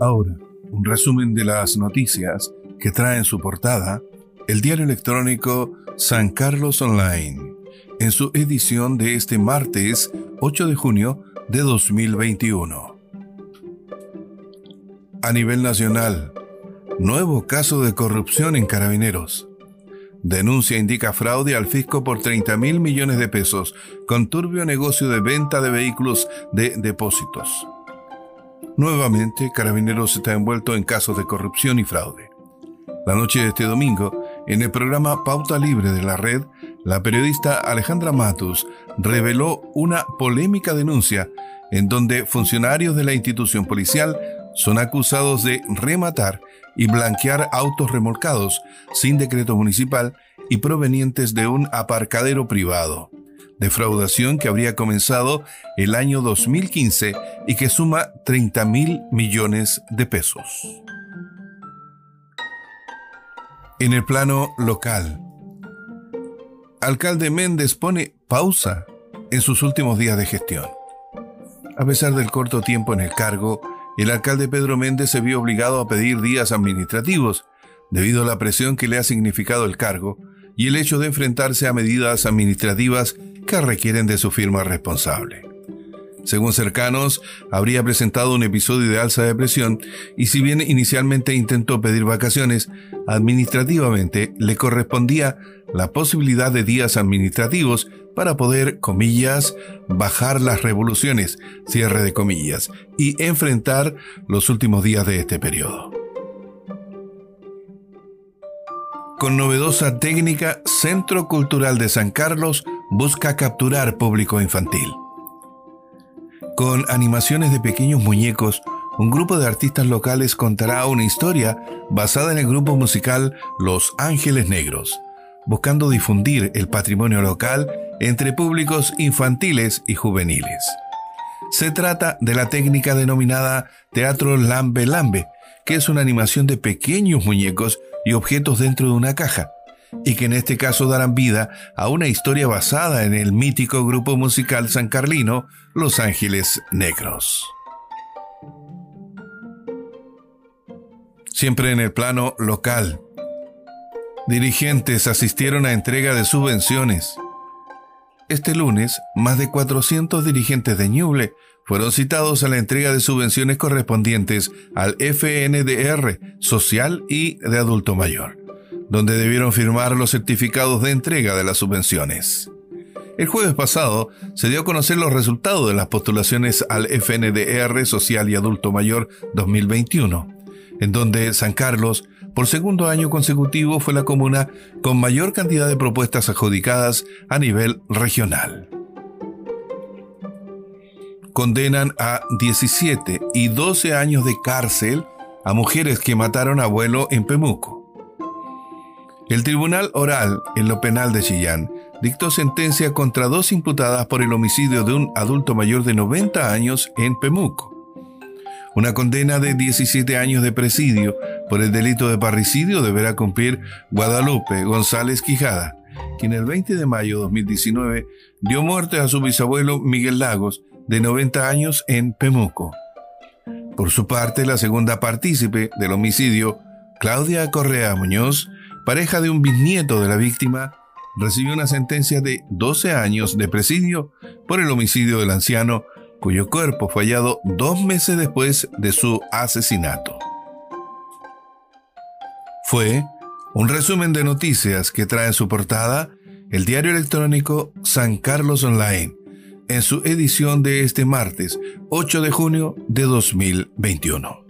Ahora, un resumen de las noticias que trae en su portada el diario electrónico San Carlos Online, en su edición de este martes 8 de junio de 2021. A nivel nacional, nuevo caso de corrupción en carabineros. Denuncia indica fraude al fisco por 30 mil millones de pesos con turbio negocio de venta de vehículos de depósitos. Nuevamente, Carabineros está envuelto en casos de corrupción y fraude. La noche de este domingo, en el programa Pauta Libre de la red, la periodista Alejandra Matus reveló una polémica denuncia en donde funcionarios de la institución policial son acusados de rematar y blanquear autos remolcados sin decreto municipal y provenientes de un aparcadero privado. Defraudación que habría comenzado el año 2015 y que suma 30 mil millones de pesos. En el plano local, alcalde Méndez pone pausa en sus últimos días de gestión. A pesar del corto tiempo en el cargo, el alcalde Pedro Méndez se vio obligado a pedir días administrativos, debido a la presión que le ha significado el cargo y el hecho de enfrentarse a medidas administrativas que requieren de su firma responsable. Según cercanos, habría presentado un episodio de alza de presión y si bien inicialmente intentó pedir vacaciones, administrativamente le correspondía la posibilidad de días administrativos para poder, comillas, bajar las revoluciones, cierre de comillas, y enfrentar los últimos días de este periodo. Con novedosa técnica, Centro Cultural de San Carlos busca capturar público infantil. Con animaciones de pequeños muñecos, un grupo de artistas locales contará una historia basada en el grupo musical Los Ángeles Negros, buscando difundir el patrimonio local entre públicos infantiles y juveniles. Se trata de la técnica denominada teatro lambe lambe, que es una animación de pequeños muñecos y objetos dentro de una caja, y que en este caso darán vida a una historia basada en el mítico grupo musical san carlino Los Ángeles Negros. Siempre en el plano local. Dirigentes asistieron a entrega de subvenciones. Este lunes, más de 400 dirigentes de Ñuble fueron citados a la entrega de subvenciones correspondientes al FNDR social y de adulto mayor, donde debieron firmar los certificados de entrega de las subvenciones. El jueves pasado se dio a conocer los resultados de las postulaciones al FNDR Social y Adulto Mayor 2021, en donde San Carlos, por segundo año consecutivo, fue la comuna con mayor cantidad de propuestas adjudicadas a nivel regional condenan a 17 y 12 años de cárcel a mujeres que mataron a abuelo en Pemuco. El Tribunal Oral en lo Penal de Chillán dictó sentencia contra dos imputadas por el homicidio de un adulto mayor de 90 años en Pemuco. Una condena de 17 años de presidio por el delito de parricidio deberá cumplir Guadalupe González Quijada, quien el 20 de mayo de 2019 dio muerte a su bisabuelo Miguel Lagos de 90 años en Pemuco. Por su parte, la segunda partícipe del homicidio, Claudia Correa Muñoz, pareja de un bisnieto de la víctima, recibió una sentencia de 12 años de presidio por el homicidio del anciano, cuyo cuerpo fue hallado dos meses después de su asesinato. Fue un resumen de noticias que trae en su portada el diario electrónico San Carlos Online en su edición de este martes 8 de junio de 2021.